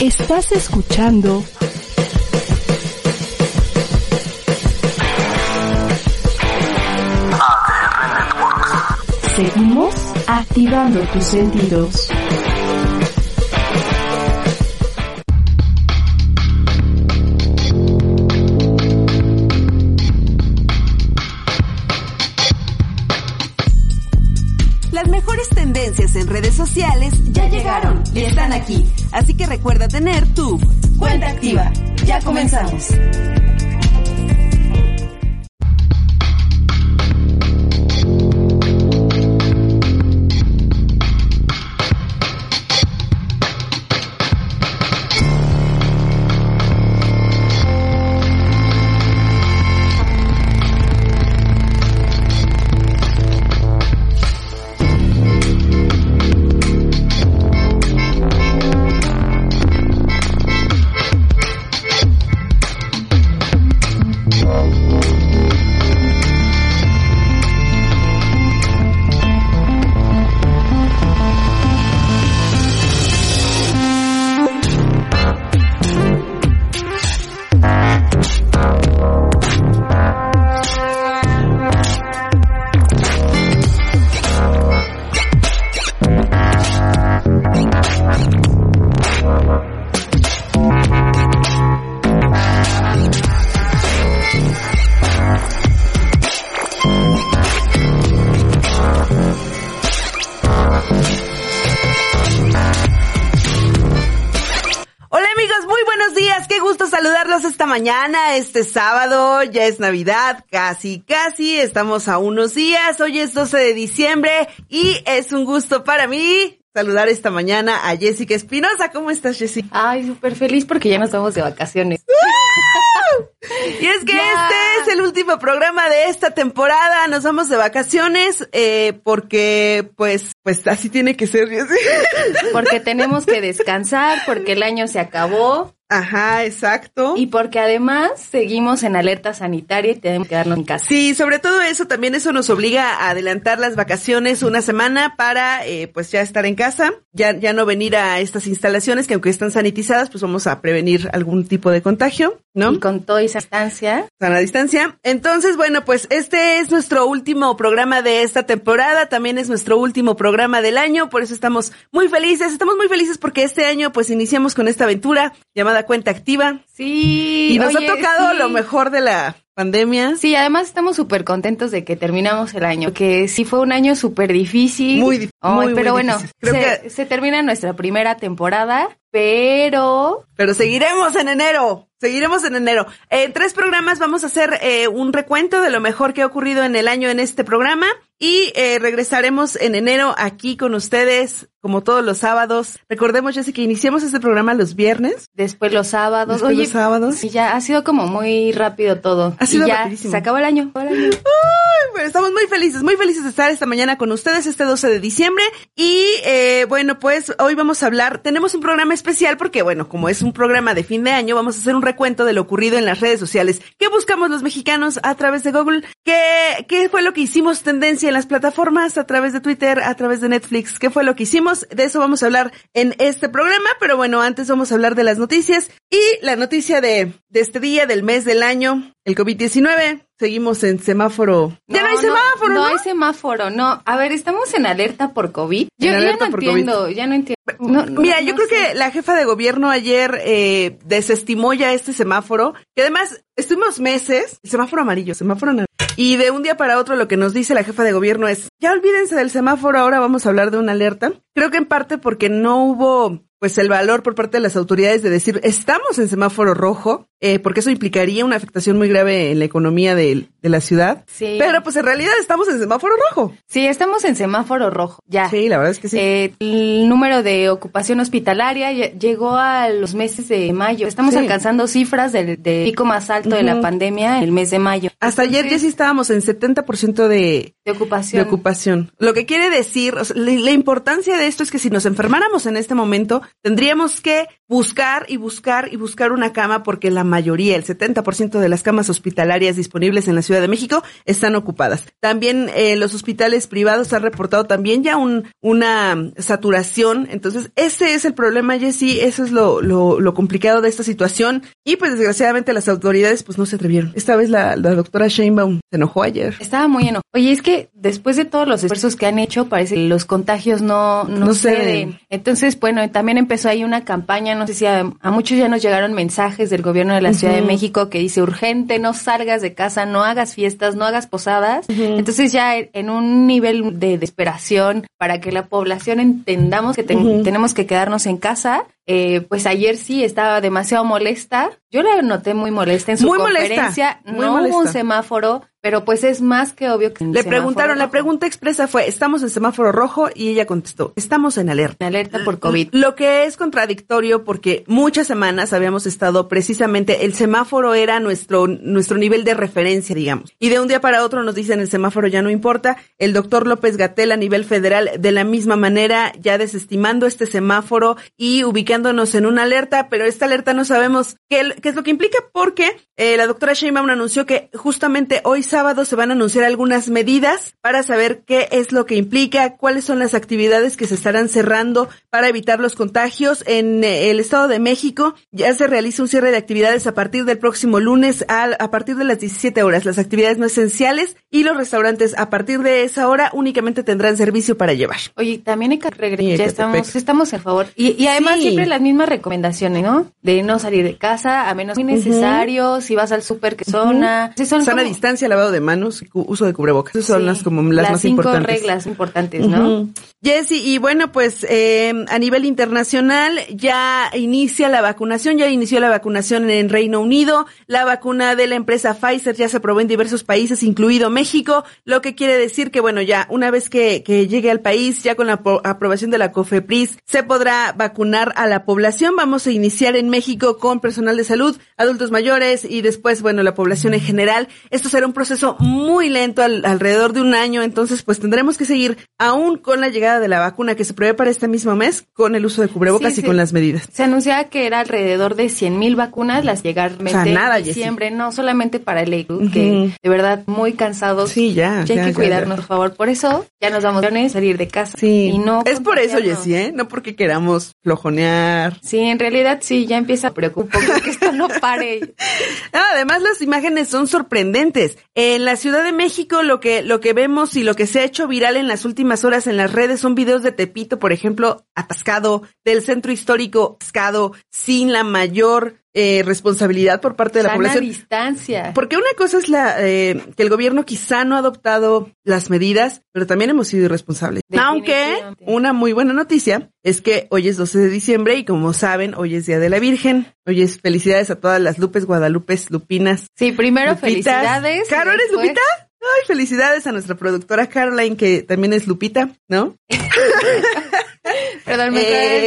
Estás escuchando. Seguimos activando tus sentidos. Las mejores tendencias en redes sociales ya llegaron y están aquí. Así que recuerda tener tu cuenta activa. Ya comenzamos. Mañana, este sábado. Ya es Navidad, casi, casi. Estamos a unos días. Hoy es 12 de diciembre y es un gusto para mí saludar esta mañana a Jessica Espinosa. ¿Cómo estás, Jessica? Ay, súper feliz porque ya nos vamos de vacaciones. Y es que este es el último programa de esta temporada. Nos vamos de vacaciones eh, porque, pues, pues así tiene que ser. Jessica. Porque tenemos que descansar, porque el año se acabó Ajá, exacto. y porque además seguimos en alerta sanitaria y tenemos que quedarnos en casa. Sí, sobre todo eso, también eso nos obliga a adelantar las vacaciones una semana para, eh, pues ya estar en casa, ya, ya no venir a estas instalaciones que aunque están sanitizadas, pues vamos a prevenir algún tipo de contagio, ¿no? Y con toda esa estancia, Sana distancia. Entonces, bueno, pues este es nuestro último programa de esta temporada, también es nuestro último programa del año, por eso estamos muy felices, estamos muy felices porque este año pues iniciamos con esta aventura llamada Cuenta Activa sí. y nos oye, ha tocado sí. lo mejor de la pandemia. Sí, además estamos súper contentos de que terminamos el año, que sí fue un año súper difícil. Muy dif- Ay, muy, muy pero bueno, difícil. Creo se, que- se termina nuestra primera temporada, pero Pero seguiremos en enero. Seguiremos en enero. En tres programas vamos a hacer eh, un recuento de lo mejor que ha ocurrido en el año en este programa y eh, regresaremos en enero aquí con ustedes como todos los sábados. Recordemos, Jessy, que iniciamos este programa los viernes. después los sábados. Después Oye, los sábados. Y ya ha sido como muy rápido todo. Ha sido y ya rapidísimo. se acabó el año. el bueno, estamos muy felices, muy felices de estar esta mañana con ustedes este 12 de diciembre. Y eh, bueno, pues hoy vamos a hablar, tenemos un programa especial porque bueno, como es un programa de fin de año, vamos a hacer un recuento de lo ocurrido en las redes sociales. ¿Qué buscamos los mexicanos a través de Google? ¿Qué, qué fue lo que hicimos tendencia en las plataformas a través de Twitter, a través de Netflix? ¿Qué fue lo que hicimos? De eso vamos a hablar en este programa, pero bueno, antes vamos a hablar de las noticias y la noticia de, de este día, del mes, del año, el COVID-19. Seguimos en semáforo. Ya no, hay semáforo, ¿no? No hay semáforo, no. A ver, estamos en alerta por COVID. Yo ya no entiendo, ya no entiendo. No, no, Mira, no yo creo sé. que la jefa de gobierno ayer eh, desestimó ya este semáforo, que además estuvimos meses, semáforo amarillo, semáforo naranja. Y de un día para otro lo que nos dice la jefa de gobierno es, ya olvídense del semáforo, ahora vamos a hablar de una alerta. Creo que en parte porque no hubo pues el valor por parte de las autoridades de decir estamos en semáforo rojo, eh, porque eso implicaría una afectación muy grave en la economía de, de la ciudad. Sí. Pero pues en realidad estamos en semáforo rojo. Sí, estamos en semáforo rojo, ya. Sí, la verdad es que sí. Eh, el número de ocupación hospitalaria lle- llegó a los meses de mayo. Estamos Sí. alcanzando cifras del, del pico más alto de la pandemia el mes de mayo. Hasta ayer ya sí estábamos en 70% de, De ocupación. de ocupación. Lo que quiere decir, o sea, la, la importancia de esto es que si nos enfermáramos en este momento, tendríamos que buscar y buscar y buscar una cama porque la mayoría, el 70% de las camas hospitalarias disponibles en la Ciudad de México están ocupadas. También eh, los hospitales privados han reportado también ya un, una saturación. Entonces, ese es el problema, Jessy. Eso es lo, lo, lo, complicado de esta situación. Y pues desgraciadamente las autoridades pues no se atrevieron. Esta vez la, la doctora Sheinbaum se enojó ayer. Estaba muy enojada. Oye, es que después de todos los esfuerzos que han hecho, parece que los contagios no, no, No ceden. ceden. Entonces, bueno, también empezó ahí una campaña, no sé si a, a muchos ya nos llegaron mensajes del gobierno de la Ciudad de. México que dice urgente, no salgas de casa, no hagas fiestas, no hagas posadas. Entonces ya en un nivel de desesperación para que la población entendamos que tenemos que quedarnos en casa, eh, pues ayer sí estaba demasiado molesta. Yo la noté muy molesta en su Muy molesta, conferencia. muy no hubo un semáforo, pero pues es más que obvio que Le preguntaron, la pregunta expresa fue, ¿estamos en semáforo rojo? Y ella contestó, estamos en alerta. En alerta por COVID. Lo que es contradictorio porque muchas semanas habíamos estado precisamente, el semáforo era nuestro, nuestro nivel de referencia, digamos. Y de un día para otro nos dicen el semáforo ya no importa. El doctor López Gatel a nivel federal de la misma manera, ya desestimando este semáforo y ubicándonos en una alerta, pero esta alerta no sabemos qué, qué es lo que implica porque eh, la doctora Sheinbaum anunció que justamente hoy sábado se van a anunciar algunas medidas para saber qué es lo que implica, cuáles son las actividades que se estarán cerrando para evitar los contagios. En eh, el Estado de México ya se realiza un cierre de actividades a partir del próximo lunes al- a, partir de las 17 horas. Las actividades no esenciales y los restaurantes a partir de esa hora únicamente tendrán servicio para llevar. Oye, también hay que regresar. Ya estamos, estamos en favor. Y, y además Sí. siempre las mismas recomendaciones, ¿no? De no salir de casa a menos muy necesario, si vas al súper que zona. Sí, son Sana como distancia, lavado de manos, y cu- uso de cubrebocas. Esas son Sí, las como las, más cinco importantes. reglas importantes, ¿no? Ujú. Jessy, y bueno, pues eh, a nivel internacional ya inicia la vacunación, ya inició la vacunación en Reino Unido, la vacuna de la empresa Pfizer ya se probó en diversos países, incluido México, lo que quiere decir que bueno, ya una vez que, que llegue al país, ya con la aprobación de la COFEPRIS, se podrá vacunar a la población. Vamos a iniciar en México con personal de salud, adultos mayores y después, bueno, la población en general. Esto será un proceso muy lento, al- alrededor de un año, entonces pues tendremos que seguir aún con la llegada de la vacuna que se prevé para este mismo mes, con el uso de cubrebocas Sí, y sí. con las medidas. Se anunciaba que era alrededor de 100 mil vacunas las llegaron O sea, nada, en diciembre, no solamente para el Ujú. que de verdad muy cansados. Sí, ya, Ya hay ya, que cuidarnos, ya. por favor. Por eso ya nos vamos a salir de casa. Sí, Y no es por eso. Jessy, ¿eh? No porque queramos flojonear. Sí, en realidad sí, ya empieza a preocupar que esto no pare. Además las imágenes son sorprendentes. En la Ciudad de México lo que lo que vemos y lo que se ha hecho viral en las últimas horas en las redes son videos de Tepito, por ejemplo, atascado, del centro histórico atascado, sin la mayor eh, responsabilidad por parte de la población. distancia. Porque una cosa es la eh, que el gobierno quizá no ha adoptado las medidas, pero también hemos sido irresponsables. Aunque una muy buena noticia es que hoy es 12 de diciembre y como saben, hoy es Día de la Virgen. Hoy es felicidades a todas las Lupes, Guadalupes, Lupinas. Sí, primero Lupitas. felicidades. Caro, y ¿eres después- Lupita? Ay, felicidades a nuestra productora Caroline, que también es Lupita, ¿no? Perdón, me trae-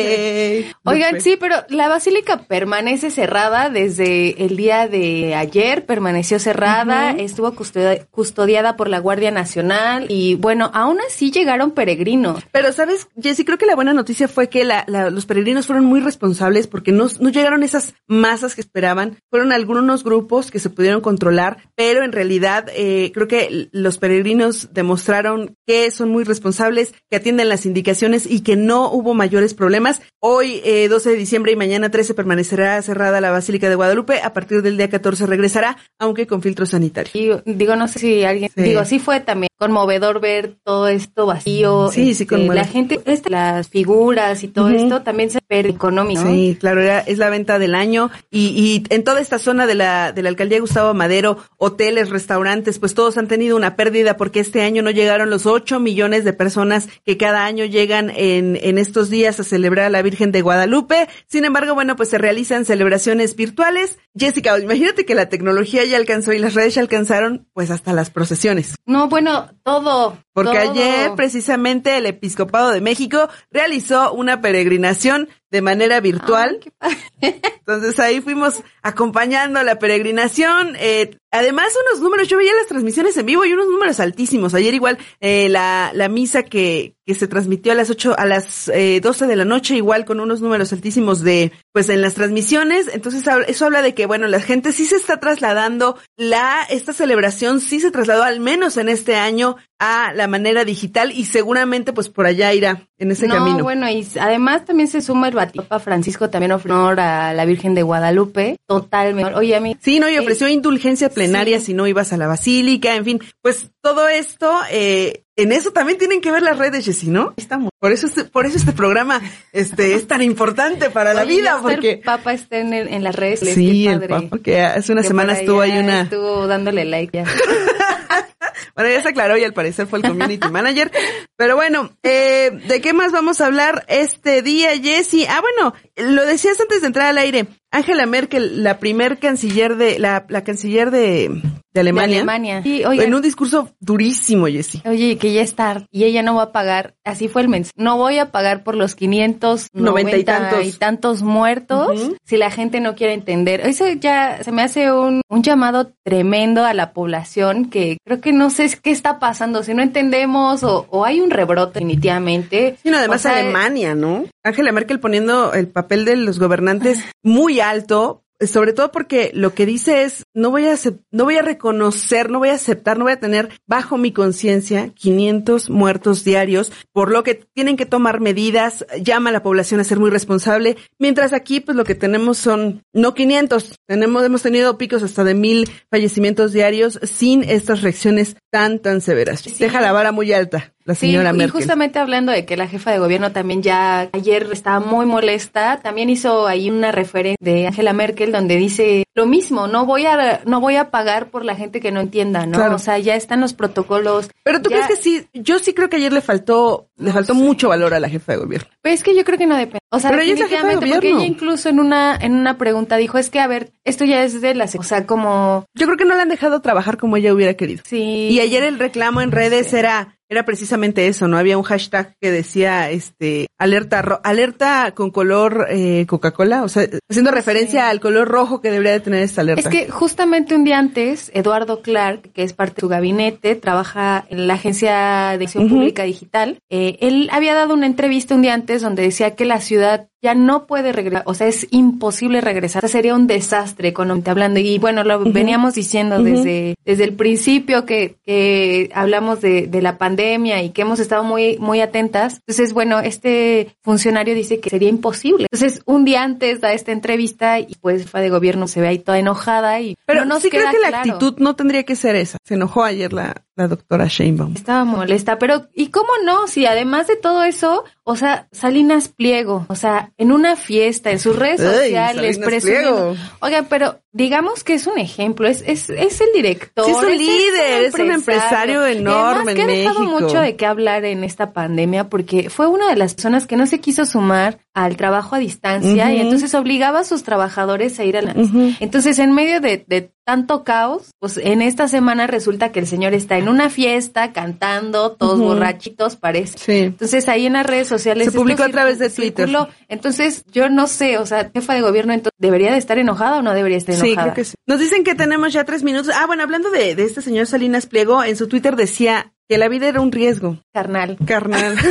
Eh, Oigan, sí, pero la basílica permanece cerrada desde el día de ayer, permaneció cerrada, estuvo custodia- custodiada por la Guardia Nacional y bueno, aún así llegaron peregrinos. Pero, ¿sabes, Jessy? Creo que la buena noticia fue que la- la- los peregrinos fueron muy responsables porque no, no llegaron esas masas que esperaban. Fueron algunos grupos que se pudieron controlar, pero en realidad eh, creo que los peregrinos demostraron que son muy responsables, que atienden las indicaciones y que no hubo mayores problemas. Hoy, eh, 12 de diciembre y mañana 13 permanecerá cerrada la Basílica de Guadalupe. A partir del día 14 regresará, aunque con filtro sanitario. Y digo, no sé si alguien, Sí. digo, sí fue también conmovedor ver todo esto vacío. Sí, sí, este. La gente, este, las figuras y todo esto también se ve económico. ¿no? Sí, claro, era- es la venta del año y, y en toda esta zona de la, de la alcaldía Gustavo Madero, hoteles, restaurantes, pues todos han tenido una pérdida porque este año no llegaron los 8 millones de personas que cada año llegan en, en estos días a celebrar a la Virgen de Guadalupe. Sin embargo, bueno, pues se realizan celebraciones virtuales. Jessica, imagínate que la tecnología ya alcanzó y las redes ya alcanzaron pues hasta las procesiones. No, bueno, todo. Porque todo. ayer precisamente el Episcopado de México realizó una peregrinación de manera virtual. Ay. Entonces ahí fuimos acompañando la peregrinación. Eh, además unos números, yo veía las transmisiones en vivo y unos números altísimos. Ayer igual eh, la, la misa que, que se transmitió a las 8, a las eh, 12 de la noche, igual con unos números altísimos de, pues en las transmisiones. Entonces eso habla de que, bueno, la gente sí se está trasladando, la, esta celebración sí se trasladó al menos en este año a la manera digital y seguramente pues por allá irá en ese no, camino. bueno, y además también se suma el Papa Francisco también ofreció honor a la Virgen de Guadalupe, totalmente. Oye, a mí. Sí, no, y ofreció indulgencia plenaria sí. si no ibas a la basílica, en fin, pues todo esto, eh, en eso también tienen que ver las redes, Jessy, ¿no? Estamos. Por eso este, por eso este programa este, es tan importante para la Oye, vida, porque... El Papa está en, el- en las redes. Sí, el. Papa, que hace una Que semana estuvo ahí una... Estuvo dándole like ya. Bueno, ya se aclaró y al parecer fue el community manager. Pero bueno, eh, ¿de qué más vamos a hablar este día, Jessy? Ah, bueno, lo decías antes de entrar al aire. Angela Merkel, la primer canciller de, la, la canciller de, de Alemania. De Alemania. Sí, oigan. En un discurso durísimo, Jessy. Oye, que ya está y ella no va a pagar, así fue el mensaje, no voy a pagar por los 590 Noventa y tantos. y tantos muertos si la gente no quiere entender. Eso ya se me hace un, un llamado tremendo a la población que creo que no sé qué está pasando, si no entendemos o, o hay un rebrote definitivamente. Y no, además O sea, Alemania, ¿no? Angela Merkel poniendo el papel de los gobernantes muy alto, sobre todo porque lo que dice es, no voy a no voy a reconocer, no voy a aceptar, no voy a tener bajo mi conciencia 500 muertos diarios, por lo que tienen que tomar medidas, llama a la población a ser muy responsable, mientras aquí pues lo que tenemos son no 500, tenemos hemos tenido picos hasta de mil fallecimientos diarios sin estas reacciones tan tan severas. Deja la vara muy alta la Sí, señora y Merkel. justamente hablando de que la jefa de gobierno también ya ayer estaba muy molesta, también hizo ahí una referencia de Angela Merkel donde dice lo mismo, no voy a no voy a pagar por la gente que no entienda, ¿no? Claro. O sea, ya están los protocolos. Pero tú ya- crees que sí, yo sí creo que ayer le faltó, le faltó mucho valor a la jefa de gobierno. Pues es que yo creo que no depende. O sea, Pero ella es la jefa de definitivamente, porque ella incluso en una en una pregunta dijo, es que a ver, esto ya es de las, o sea, como Yo creo que no la han dejado trabajar como ella hubiera querido. sí. Y ayer el reclamo en redes era era precisamente eso, ¿no? Había un hashtag que decía, este, alerta, ro- alerta con color eh, Coca-Cola, o sea, haciendo referencia al color rojo que debería de tener esta alerta. Es que justamente un día antes, Eduardo Clark, que es parte de su gabinete, trabaja en la Agencia de Acción. Pública Digital, eh, él había dado una entrevista un día antes donde decía que la ciudad ya no puede regresar, o sea, es imposible regresar. O sea, sería un desastre económicamente hablando. Y bueno, lo veníamos diciendo desde, desde el principio que, que hablamos de, de la pandemia y que hemos estado muy, muy atentas. Entonces, bueno, este funcionario dice que sería imposible. Entonces, un día antes da esta entrevista y pues jefa de gobierno se ve ahí toda enojada y Pero no sí creo que la actitud no tendría que ser esa. Se enojó ayer la, la doctora Sheinbaum. Estaba molesta, pero ¿y cómo no? Si además de todo eso, o sea, Salinas Pliego, o sea, en una fiesta, en sus redes Ay, sociales, presumiendo. Oigan, pero digamos que es un ejemplo, es, es, es el director. Sí, es un es- líder, es un empresario enorme además que en ha dejado México. mucho de qué hablar en esta pandemia porque fue una de las personas que no se quiso sumar al trabajo a distancia y entonces obligaba a sus trabajadores a ir a la... Ujú. Entonces, en medio de, de tanto caos, pues en esta semana resulta que el señor está en una fiesta cantando, todos borrachitos, parece. Sí. Entonces ahí en las redes sociales Se publicó a través de Twitter. circuló. Entonces yo no sé, o sea, jefa de gobierno entonces debería de estar enojada o no debería estar enojada. Sí, creo que sí. Nos dicen que tenemos ya tres minutos. Ah, bueno, hablando de, de este señor Salinas Pliego, en su Twitter decía que la vida era un riesgo, Carnal. carnal.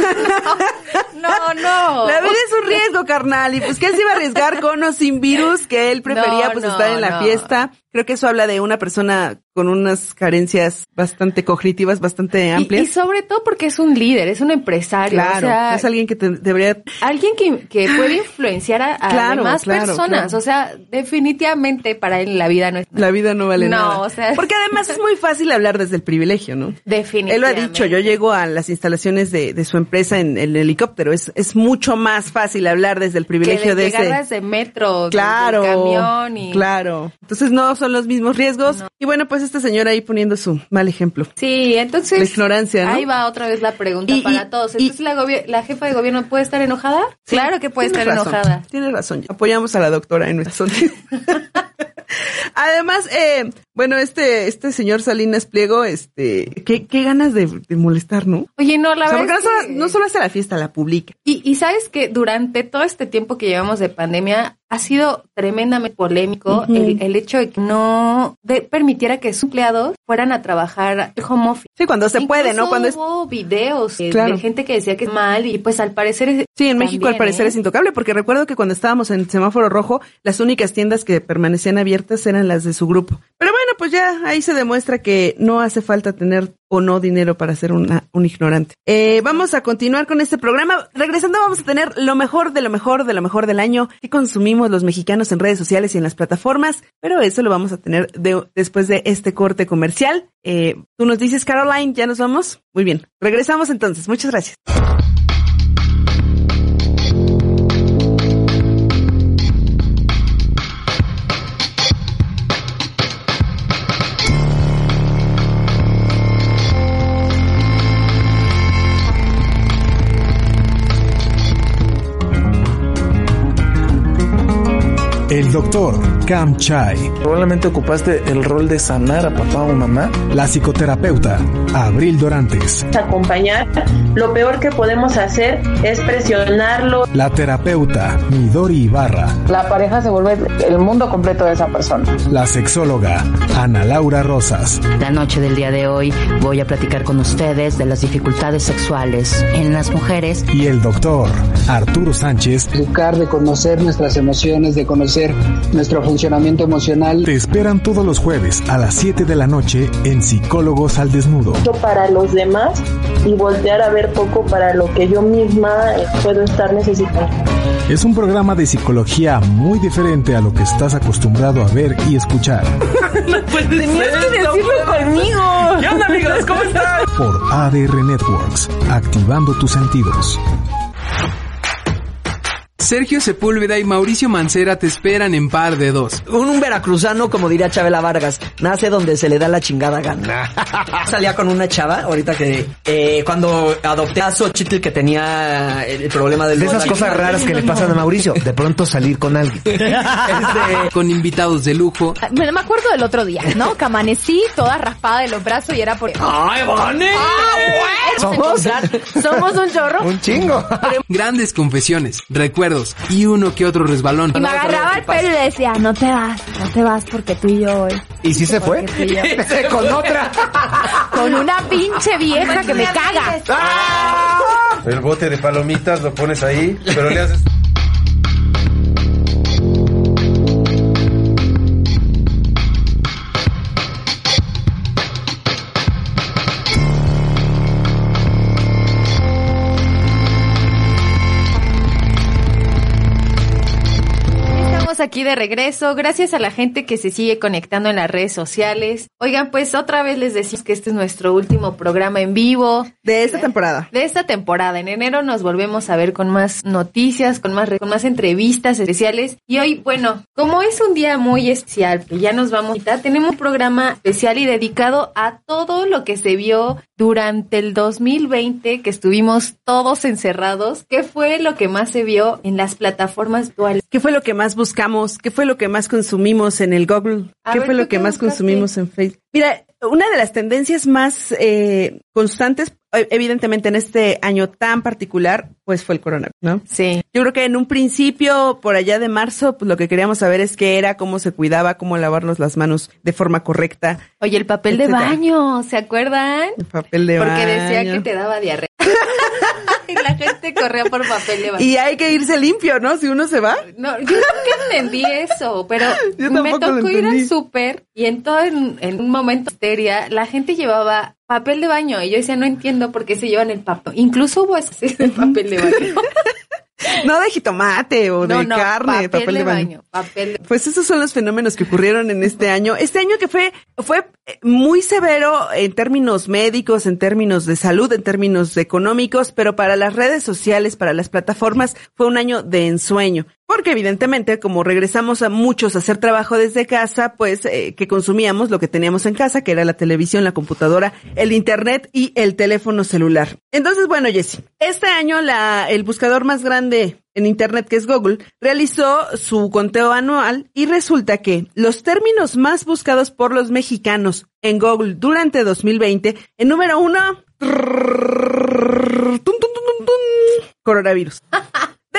No, no. La vida es un riesgo, carnal. Y pues que él se iba a arriesgar con o sin virus, que él prefería No, pues no, estar en la no. fiesta. Creo que eso habla de una persona con unas carencias bastante cognitivas, bastante Y, y amplias. sobre todo porque es un líder, es un empresario. claro, o sea, es alguien que te- debería... alguien que, que puede influenciar a, a Claro, demás claro, personas. claro. O sea, definitivamente para él la vida no es La vida no vale No, nada. o sea- Porque además es muy fácil hablar desde el privilegio, ¿no? definitivamente. Él lo ha dicho, yo llego a las instalaciones de, de su empresa en el helicóptero. Es, es mucho más fácil hablar desde el privilegio que de, de, ese. desde metro, desde Claro, el camión y claro. Entonces no son los mismos riesgos. Y bueno, pues este señor ahí poniendo su mal ejemplo. Sí, entonces. La ignorancia, ¿no? Ahí va otra vez la pregunta Y- para y- todos. Entonces, la, ¿la jefa de gobierno puede estar enojada? claro que puede estar razón, enojada. Tienes razón. Apoyamos a la doctora en nuestra solución. Además, eh, Bueno, este, este señor Salinas Pliego, este, qué, qué ganas de, de molestar, ¿no? Oye, no, la O sea, verdad. porque no, es solo, no solo hace la fiesta, la publica. Y, y sabes que durante todo este tiempo que llevamos de pandemia ha sido tremendamente polémico el, el hecho de que no de- permitiera que sus empleados fueran a trabajar home office. Sí, cuando se puede, ¿no? Cuando es, hubo videos Claro. de gente que decía que es mal y pues al parecer es- sí, en México al parecer ¿eh? es intocable, porque recuerdo que cuando estábamos en semáforo rojo, las únicas tiendas que permanecían abiertas eran las de su grupo. Pero bueno, pues ya ahí se demuestra que no hace falta tener o no dinero para ser una, un ignorante. Eh, vamos a continuar con este programa. Regresando vamos a tener lo mejor de lo mejor de lo mejor del año que consumimos los mexicanos en redes sociales y en las plataformas, pero eso lo vamos a tener de- después de este corte comercial. Eh, Tú nos dices, Caroline, ¿ya nos vamos? Muy bien. Regresamos entonces. Muchas gracias. Doctor Cam Chai, Probablemente ocupaste el rol de sanar a papá o mamá. la psicoterapeuta Abril Dorantes, acompañar. Lo peor que podemos hacer es presionarlo. la terapeuta Midori Ibarra, La pareja se vuelve el mundo completo de esa persona. la sexóloga Ana Laura Rosas, La noche del día de hoy voy a platicar con ustedes de las dificultades sexuales en las mujeres y el doctor Arturo Sánchez educar, de conocer nuestras emociones, de conocer nuestro funcionamiento emocional. te esperan todos los jueves a las 7 de la noche en Psicólogos al Desnudo. para los demás y voltear a ver poco para lo que yo misma puedo estar necesitando. Es un programa de psicología muy diferente a lo que estás acostumbrado a ver y escuchar Tenías que decirlo conmigo. ¿Qué onda, amigos? ¿Cómo están? por ADR Networks, activando tus sentidos. Sergio Sepúlveda y Mauricio Mancera te esperan en par de dos. Un, un veracruzano, como diría Chabela Vargas, nace donde se le da la chingada gana. Salía con una chava, ahorita que eh, cuando adopté a Xochitl que tenía el, problema del... De esas cosas raras que le pasan a Mauricio, de pronto salir con alguien. Con invitados de lujo. Me, me acuerdo del otro día, ¿no? Que amanecí toda raspada de los brazos y era por... ¡Ay, Vane! Somos, somos un chorro. Un chingo. Grandes confesiones, y uno que otro resbalón. Y me agarraba el pelo y le decía, no te vas, no te vas porque tú y yo... eh, ¿Y si se fue? yo". con otra. Con una pinche vieja que me caga. El bote de palomitas lo pones ahí, pero le haces. Estamos aquí de regreso, gracias a la gente que se sigue conectando en las redes sociales. Oigan, pues otra vez les decimos que este es nuestro último programa en vivo De esta temporada. de esta temporada. En enero nos volvemos a ver con más noticias, con más, con más entrevistas especiales. Y hoy, bueno, como es un día muy especial, que ya nos vamos a quitar, tenemos un programa especial y dedicado a todo lo que se vio durante el 2020, que estuvimos todos encerrados. ¿Qué fue lo que más se vio en las plataformas virtuales? ¿Qué fue lo que más buscamos? ¿Qué fue lo que más consumimos en el Google? ¿Qué ver, fue ¿tú lo que más buscaste? consumimos en Facebook? Mira, una de las tendencias más eh, constantes, evidentemente en este año tan particular, pues fue el coronavirus, ¿no? Sí. Yo creo que en un principio, por allá de marzo, pues lo que queríamos saber es qué era, cómo se cuidaba, cómo lavarnos las manos de forma correcta. Oye, el papel de baño, ¿se acuerdan? El papel de Porque baño. decía que te daba diarrea. y la gente corría por papel de baño. Y hay que irse limpio, ¿no? Si uno se va. No, yo nunca entendí eso, pero me tocó ir al súper y en todo en, en un momento histeria, la gente llevaba papel de baño y yo decía, no entiendo por qué se llevan el papel. Incluso hubo ese de papel de baño. No de jitomate o no, de no, carne, papel, de baño. Papel de Pues esos son los fenómenos que ocurrieron en este año. Este año que fue, fue eh, muy severo en términos médicos, en términos de salud, en términos económicos, pero para las redes sociales, para las plataformas, fue un año de ensueño. Porque evidentemente, como regresamos a muchos a hacer trabajo desde casa, pues eh, que consumíamos lo que teníamos en casa, que era la televisión, la computadora, el internet y el teléfono celular. Entonces, bueno, Jessy, este año la, el buscador más grande en Internet, que es Google, realizó su conteo anual y resulta que los términos más buscados por los mexicanos en Google durante 2020, en número uno, coronavirus.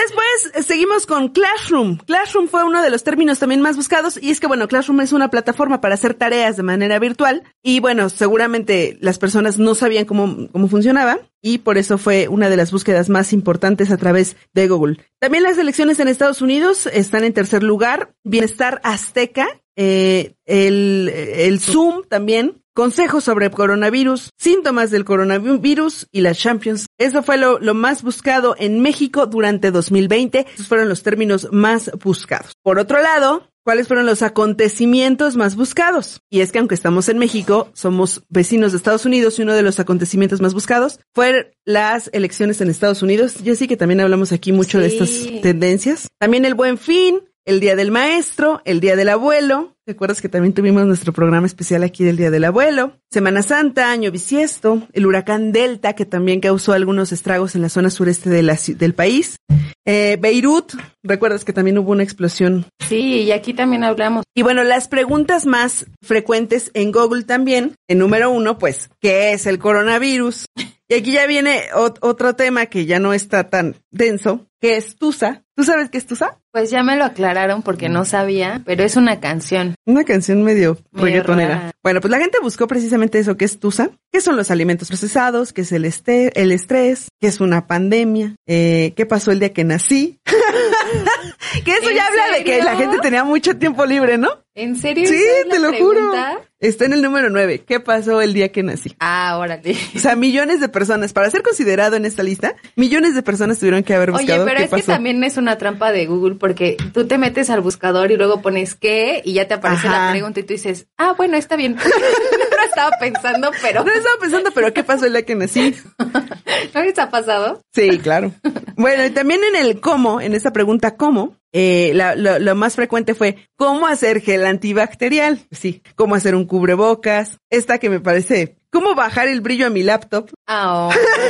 Después seguimos con Classroom. Classroom fue uno de los términos también más buscados y es que bueno, Classroom es una plataforma para hacer tareas de manera virtual y bueno, seguramente las personas no sabían cómo, cómo funcionaba y por eso fue una de las búsquedas más importantes a través de Google. También las elecciones en Estados Unidos están en tercer lugar. Bienestar Azteca, eh, el, el Zoom también consejos sobre coronavirus, síntomas del coronavirus y las Champions. Eso fue lo, lo, más buscado en México durante 2020. Esos fueron los términos más buscados. Por otro lado, ¿cuáles fueron los acontecimientos más buscados? Y es que aunque estamos en México, somos vecinos de Estados Unidos y uno de los acontecimientos más buscados fue las elecciones en Estados Unidos. Yo sí que también hablamos aquí mucho sí. de estas tendencias. También el buen fin, el Día del Maestro, el Día del Abuelo. ¿Te acuerdas que también tuvimos nuestro programa especial aquí del Día del Abuelo? Semana Santa, Año Bisiesto, el huracán Delta, que también causó algunos estragos en la zona sureste de la, del país. Eh, Beirut, ¿recuerdas que también hubo una explosión? Sí, y aquí también hablamos. Y bueno, las preguntas más frecuentes en Google también, en número uno, pues, ¿qué es el coronavirus? Y aquí ya viene otro tema que ya no está tan denso, que es Tusa. ¿Tú sabes qué es Tusa? Pues ya me lo aclararon porque no sabía, pero es una canción. Una canción medio, medio reggaetonera. Rara. Bueno, pues la gente buscó precisamente eso, que es Tusa, qué son los alimentos procesados, qué es el, este, el estrés, qué es una pandemia, eh, qué pasó el día que nací. que eso ya habla de que la gente tenía mucho tiempo libre, ¿no? ¿En serio? Sí, te lo pregunta? juro. Está en el número nueve. ¿Qué pasó el día que nací? Ah, órale. O sea, millones de personas, para ser considerado en esta lista, millones de personas tuvieron que haber buscado. Oye, pero qué es pasó. que también es una trampa de Google porque tú te metes al buscador y luego pones qué y ya te aparece Ajá. la pregunta y tú dices, ah, bueno, está bien. estaba pensando, pero. No estaba pensando, pero ¿qué pasó el día que nací? ¿No les ha pasado? Sí, claro. Bueno, y también en el cómo, en esta pregunta cómo, eh, la, lo, lo, más frecuente fue cómo hacer gel antibacterial. Sí, cómo hacer un cubrebocas. Esta que me parece, cómo bajar el brillo a mi laptop. Oh,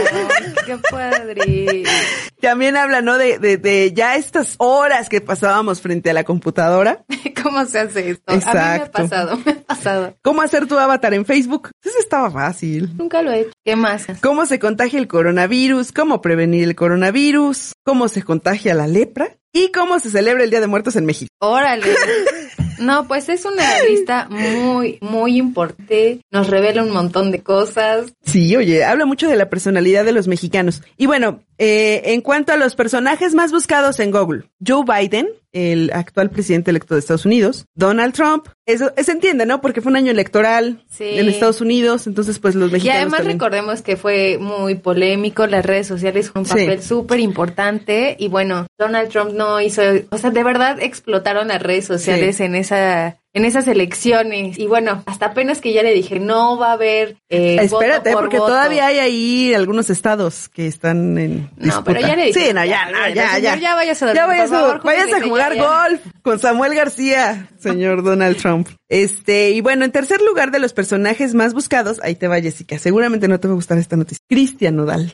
qué padre. También habla, ¿no? De, de, de, ya estas horas que pasábamos frente a la computadora. ¿Cómo se hace esto? Exacto. A mí me ha pasado, me ha pasado. ¿Cómo hacer tu avatar en Facebook? Eso estaba fácil. Nunca lo he hecho. ¿Qué más? ¿Cómo se contagia el coronavirus? ¿Cómo prevenir el coronavirus? ¿Cómo se contagia la lepra? ¿Y cómo se celebra el Día de Muertos en México? Órale. No, pues es una lista muy, muy importante. Nos revela un montón de cosas. Sí, oye, habla mucho de la personalidad de los mexicanos. Y bueno, eh, en cuanto a los personajes más buscados en Google, Joe Biden, el actual presidente electo de Estados Unidos, Donald Trump, eso se entiende, ¿no? Porque fue un año electoral sí. en Estados Unidos, entonces pues los mexicanos. Y además también. recordemos que fue muy polémico, las redes sociales fue un papel Sí. súper importante y bueno, Donald Trump no hizo, o sea, de verdad explotaron las redes sociales Sí. en esa en esas elecciones y bueno, hasta apenas que ya le dije, no va a haber eh, Espérate, voto por porque voto. todavía hay ahí algunos estados que están en No, pero disputa. ya le dije. Sí, no, ya, no, ya, ya. Ya vayas a dormir, Ya vayas, favor, vayas a jugar ya, ya. golf con Samuel García, señor Donald Trump. Este, y bueno, en tercer lugar de los personajes más buscados, ahí te va Jessica, seguramente no te va a gustar esta noticia. Cristian Nodal.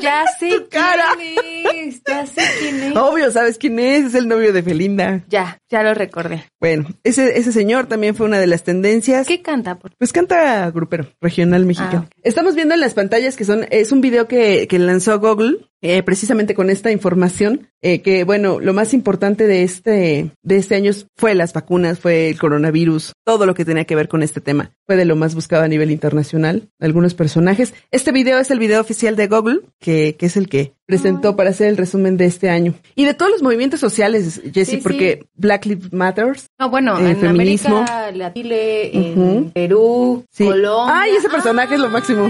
Ya sé cara. quién es, ya sé quién es. Obvio, ¿sabes quién es? Es el novio de Felinda. Ya, ya lo recordé. Bueno, ese, ese señor también fue una de las tendencias. ¿Qué canta? Por... Pues canta grupero, regional mexicano. Ah, Estamos viendo en las pantallas que son, es un video que, que lanzó Google, eh, precisamente con esta información, eh, que bueno, lo más importante de este, de este año fue las vacunas, fue el coronavirus, todo lo que tenía que ver con este tema. Fue de lo más buscado a nivel internacional, algunos personajes. Este video es el video oficial de Google, que, que es el que presentó para hacer el resumen de este año. Y de todos los movimientos sociales, Jesse, Sí, porque sí. Black Lives Matters. No, bueno, Eh, en feminismo. América, la Chile, en. Perú, Sí. Colombia. Ay, ese personaje es lo máximo.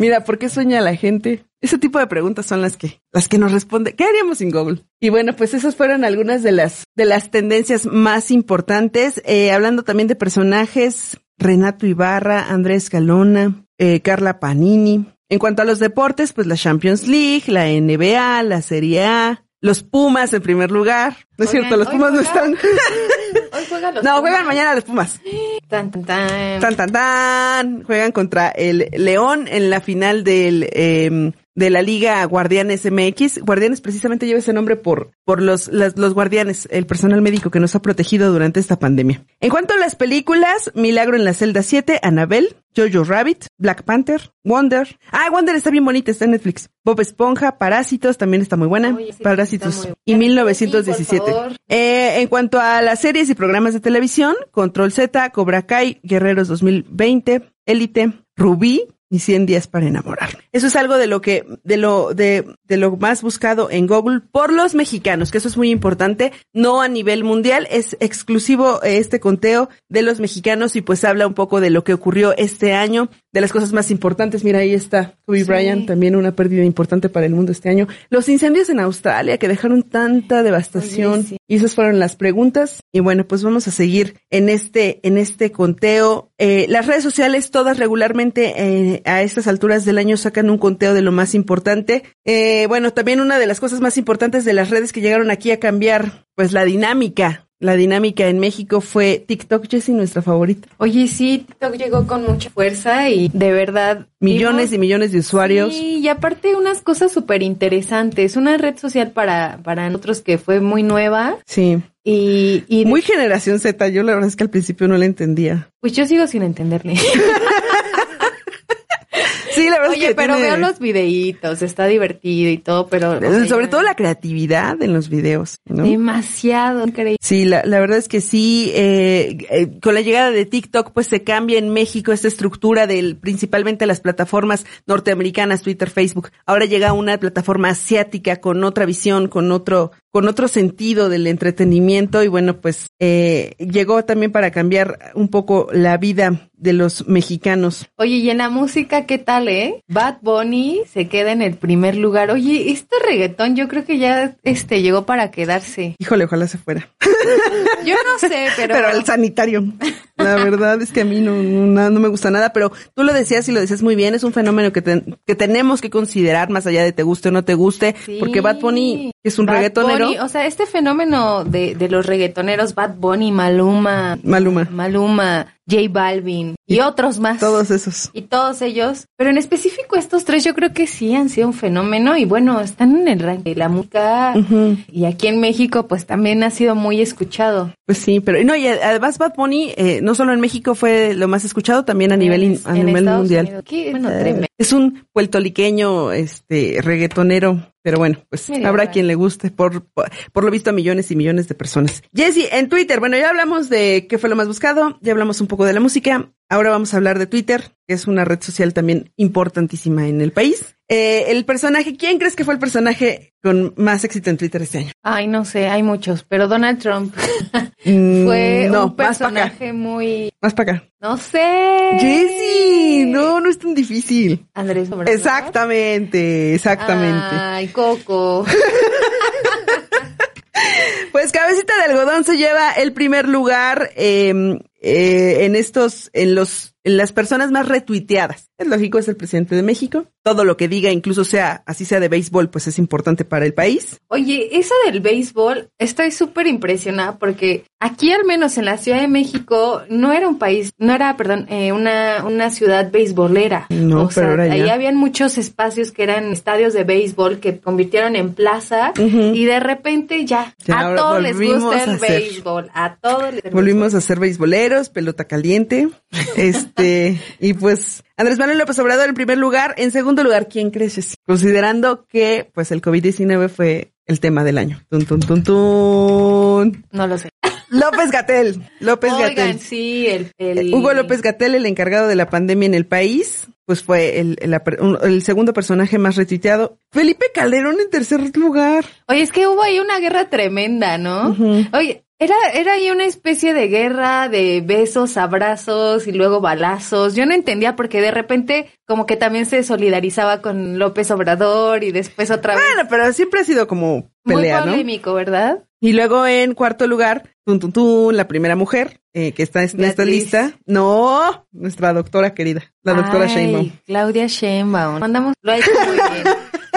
Mira, ¿por qué sueña la gente? Ese tipo de preguntas son las que, las que nos responde. ¿Qué haríamos sin Google? Y bueno, pues esas fueron algunas de las, de las tendencias más importantes. Eh, hablando también de personajes, Renato Ibarra, Andrés Calona, eh, Carla Panini. En cuanto a los deportes, pues la Champions League, la NBA, la Serie A, Los Pumas en primer lugar. No es cierto, los Pumas no están. Hoy juegan los No, Pumas. juegan mañana los Pumas. Tan, tan, tan. Tan, tan, tan. Juegan contra el León en la final del, eh, de la Liga Guardianes MX. Guardianes precisamente lleva ese nombre por, por los, las- los guardianes, el personal médico que nos ha protegido durante esta pandemia. En cuanto a las películas, Milagro en la celda 7, Annabelle, Jojo Rabbit, Black Panther, Wonder. Ah, Wonder está bien bonita, está en Netflix. Bob Esponja, Parásitos, también está muy buena. Parásitos. Y 1917. Sí, por favor. Eh, en cuanto a las series y programas de televisión, Control Z, Cobra Kai, Guerreros 2020, Élite, Rubí y 100 días para enamorar. Eso es algo de lo que, de lo, de, de lo más buscado en Google por los mexicanos, que eso es muy importante, no a nivel mundial, es exclusivo este conteo de los mexicanos y pues habla un poco de lo que ocurrió este año, de las cosas más importantes. Mira, ahí está Kobe Sí. Bryant, también una pérdida importante para el mundo este año. Los incendios en Australia que dejaron tanta devastación. Oye, sí. Y esas fueron las preguntas. Y bueno, pues vamos a seguir en este, en este conteo. Eh, las redes sociales todas regularmente eh, a estas alturas del año sacan un conteo de lo más importante. Eh, bueno, también una de las cosas más importantes de las redes que llegaron aquí a cambiar, pues la dinámica. La dinámica en México fue TikTok, Jessie, nuestra favorita. Oye, sí, TikTok llegó con mucha fuerza y de verdad. Millones y millones de usuarios. Sí, y aparte unas cosas súper interesantes. Una red social para, para nosotros que fue muy nueva. Sí. Y, y Muy generación Z. Yo la verdad es que al principio no la entendía. pues yo sigo sin entenderle. Sí, la verdad es Oye, que pero tiene- veo los videitos, está divertido y todo, pero sea, Sobre todo la creatividad en los videos, ¿no? demasiado increíble. Sí, la, la verdad es que sí, eh, eh, con la llegada de TikTok, pues se cambia en México esta estructura del, principalmente las plataformas norteamericanas, Twitter, Facebook. Ahora llega una plataforma asiática con otra visión, con otro, con otro sentido del entretenimiento y bueno, pues eh, llegó también para cambiar un poco la vida de los mexicanos. Oye, y en la música, ¿qué tal, eh? Bad Bunny se queda en el primer lugar. Oye, este reggaetón yo creo que ya este llegó para quedarse. Híjole, ojalá se fuera. Yo no sé, pero... Pero al sanitario. La verdad es que a mí no, no, nada- no me gusta nada, pero tú lo decías y lo decías muy bien, es un fenómeno que, ten- que tenemos que considerar más allá de te guste o no te guste, Sí. porque Bad Bunny es un Bad reggaetonero. Bunny, o sea, este fenómeno de, de los reggaetoneros, Bad Bunny, Maluma, Maluma. Maluma, J Balvin y, otros más. Todos esos. Y todos ellos. Pero en específico estos tres yo creo que sí han sido un fenómeno y bueno, están en el ranking de la música y aquí en México pues también ha sido muy escuchado. Pues sí, pero no, y además Bad Bunny, eh, no solo en México fue lo más escuchado, también a nivel, in- a nivel Estados mundial. Bueno, Eh. Es un puertoliqueño, este, reggaetonero, pero bueno, pues habrá quien le guste, por, por, por lo visto a millones y millones de personas. Jesse, en Twitter, bueno, ya hablamos de qué fue lo más buscado, ya hablamos un poco de la música, ahora vamos a hablar de Twitter, que es una red social también importantísima en el país. Eh, el personaje, ¿quién crees que fue el personaje con más éxito en Twitter este año? Ay, no sé, hay muchos, pero Donald Trump Mm, fue no, un más personaje muy, más para acá. no sé. Jesse, no, no es tan difícil. Andrés Obrador. Exactamente, exactamente. Ay, Coco. Pues Cabecita de Algodón se lleva el primer lugar eh, eh, en estos, en los, en las personas más retuiteadas. Es lógico, es el presidente de México. Todo lo que diga, incluso sea, así sea de béisbol, pues es importante para el país. Oye, eso del béisbol, estoy súper impresionada porque aquí al menos en la Ciudad de México no era un país, no era, perdón, eh, una, una ciudad beisbolera. No, o pero sea, ahora ya. ahí habían muchos espacios que eran estadios de béisbol que convirtieron en plaza y de repente ya, Ya, a todos les gusta el béisbol, a todos les Volvimos a ser beisboleros, pelota caliente. Este, y pues Andrés Manuel López Obrador en primer lugar. En segundo lugar, ¿quién crees? Considerando que pues el COVID-19 fue el tema del año. Tun, tun, tun, tun. No lo sé. López Gatel. López Oigan, Gatel. sí, el, el- Hugo López Gatel, el encargado de la pandemia en el país, pues fue el, el, un- el segundo personaje más retuiteado. Felipe Calderón en tercer lugar. Oye, es que hubo ahí una guerra tremenda, ¿no? Oye, era, era ahí una especie de guerra de besos, abrazos y luego balazos. Yo no entendía porque de repente como que también se solidarizaba con López Obrador y después otra vez. Bueno, pero siempre ha sido como pelea, Muy ¿no? polémico, ¿verdad? Y luego en cuarto lugar, tun, tun, tun, la primera mujer eh, que está en esta lista. No, nuestra doctora querida, la doctora Ay, Sheinbaum. Claudia Sheinbaum. Mandamos, lo ha hecho muy bien.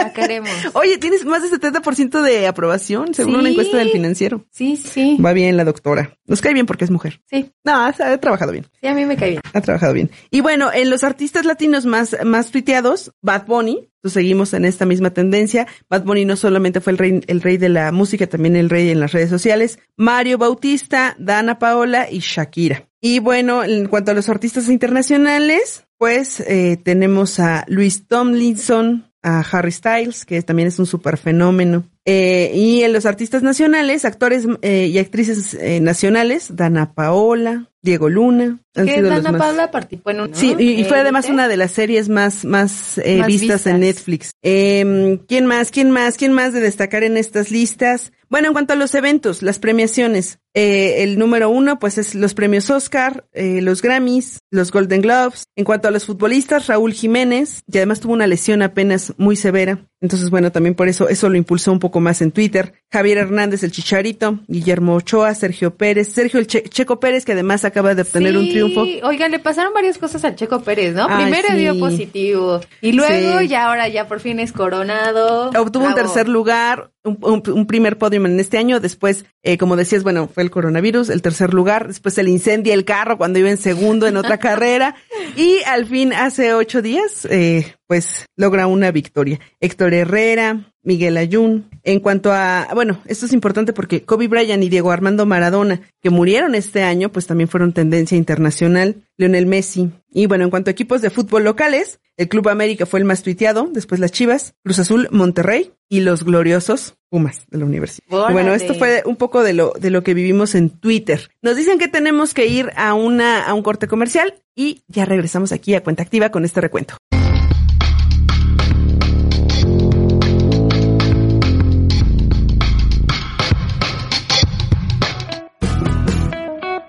La queremos. Oye, tienes más de 70% de aprobación, según Sí. una encuesta del financiero. Sí, sí. Va bien la doctora. Nos cae bien porque es mujer. Sí. No, ha, ha trabajado bien. Sí, a mí me cae bien. Ha trabajado bien. Y bueno, en los artistas latinos más, más tuiteados, Bad Bunny, seguimos en esta misma tendencia. Bad Bunny no solamente fue el rey, el rey de la música, también el rey en las redes sociales. Mario Bautista, Dana Paola y Shakira. Y bueno, en cuanto a los artistas internacionales, pues eh, tenemos a Luis Tomlinson, a Harry Styles, que también es un super fenómeno. Eh, y en los artistas nacionales, actores eh, y actrices eh, nacionales, Dana Paola, Diego Luna. Han Que sido los Dana más- Paula participó en un. Sí, y, y fue Eh, además una de las series más, más, eh, Más vistas, en vistas. Netflix. Eh, ¿Quién más? ¿Quién más? ¿Quién más de destacar en estas listas? Bueno, en cuanto a los eventos, las premiaciones, eh, el número uno, pues es los premios Oscar, eh, los Grammys, los Golden Globes. En cuanto a los futbolistas, Raúl Jiménez, que además tuvo una lesión apenas muy severa. Entonces, bueno, también por eso, eso lo impulsó un poco más en Twitter. Javier Hernández, el Chicharito, Guillermo Ochoa, Sergio Pérez, Sergio el Che- Checo Pérez, que además acaba de obtener un triunfo. Oigan, le pasaron varias cosas al Checo Pérez, ¿no? Ay, Primero sí. dio positivo y luego Sí. ya ahora ya por fin es coronado. Obtuvo un tercer lugar, un, un- un primer podium en este año. Después, eh, como decías, bueno, fue el coronavirus, el tercer lugar. Después se le incendia el carro cuando iba en segundo en otra carrera. Y al fin, hace ocho días, eh, pues logra una victoria. Héctor Herrera, Miguel Ayun. En cuanto a, bueno, esto es importante porque Kobe Bryant y Diego Armando Maradona, que murieron este año, pues también fueron tendencia internacional. Lionel Messi. Y bueno, en cuanto a equipos de fútbol locales, el Club América fue el más tuiteado, después las Chivas, Cruz Azul, Monterrey y los gloriosos Pumas de la universidad. Bueno, esto fue un poco de lo, de lo que vivimos en Twitter. Nos dicen que tenemos que ir a una, a un corte comercial y ya regresamos aquí a Cuenta Activa con este recuento.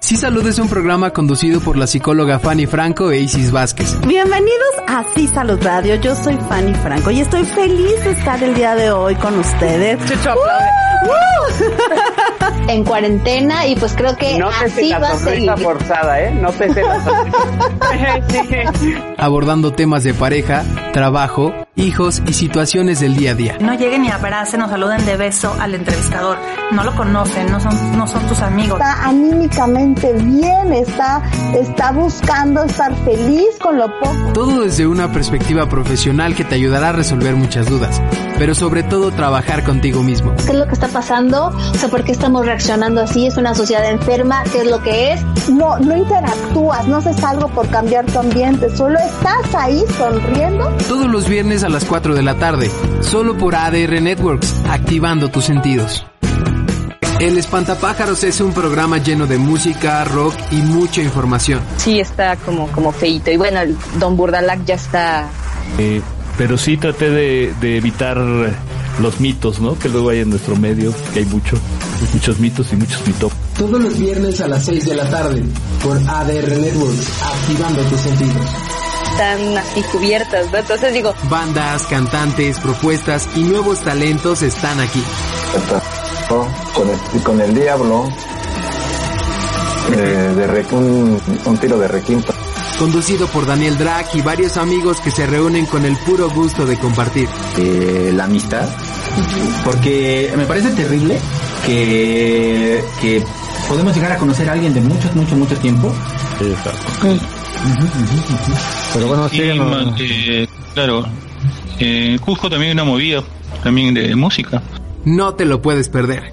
Sí Salud es un programa conducido por la psicóloga Fanny Franco e Isis Vázquez. Bienvenidos a Sí Salud Radio. Yo soy Fanny Franco y estoy feliz de estar el día de hoy con ustedes. en cuarentena y pues creo que Nótese así la va a seguir. forzada, ¿eh? Nótese la sonrisa. abordando temas de pareja, trabajo, hijos y situaciones del día a día. No lleguen y abracen o saluden de beso al entrevistador. No lo conocen, no son, no son tus amigos. Está anímicamente bien, está, está buscando estar feliz con lo poco. Todo desde una perspectiva profesional que te ayudará a resolver muchas dudas, pero sobre todo trabajar contigo mismo. ¿Qué es lo que está pasando? O sea, ¿por qué estamos reaccionando así? ¿Es una sociedad enferma? ¿Qué es lo que es? No, no interactúas, no haces algo por cambiar tu ambiente, solo estás ahí sonriendo. Todos los viernes a las 4 de la tarde, solo por ADR Networks, activando tus sentidos. El Espantapájaros es un programa lleno de música, rock y mucha información. Sí, está como, como feito. Y bueno, el Don Burdalac ya está Eh, pero sí traté de, de evitar los mitos, ¿no? Que luego hay en nuestro medio, que hay mucho, muchos mitos y muchos mitos. Todos los viernes a las 6 de la tarde por ADR Networks, activando tus sentidos. están así cubiertas, ¿no? Entonces digo, Bandas, cantantes, propuestas y nuevos talentos están aquí. con el, con el diablo eh, de re- un, un tiro de requinto. Conducido por Daniel Drag y varios amigos que se reúnen con el puro gusto de compartir. eh, la amistad, porque me parece terrible que, que podemos llegar a conocer a alguien de mucho, mucho, mucho tiempo. Pero bueno, eh, claro, eh, Cusco también hay una movida también de música. No te lo puedes perder.